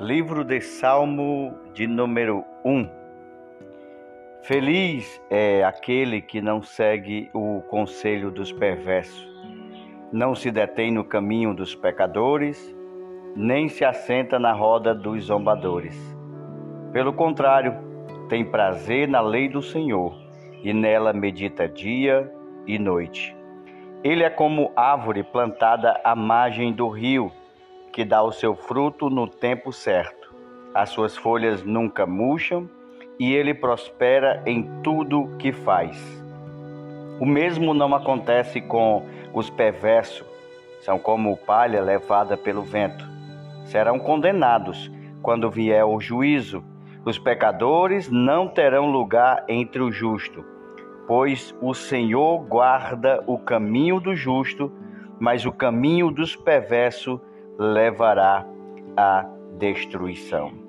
Livro de Salmo de número 1 Feliz é aquele que não segue o conselho dos perversos, não se detém no caminho dos pecadores, nem se assenta na roda dos zombadores. Pelo contrário, tem prazer na lei do Senhor e nela medita dia e noite. Ele é como árvore plantada à margem do rio, que dá o seu fruto no tempo certo. As suas folhas nunca murcham e ele prospera em tudo que faz. O mesmo não acontece com os perversos, são como palha levada pelo vento. Serão condenados quando vier o juízo. Os pecadores não terão lugar entre o justo, pois o Senhor guarda o caminho do justo, mas o caminho dos perversos levará à destruição.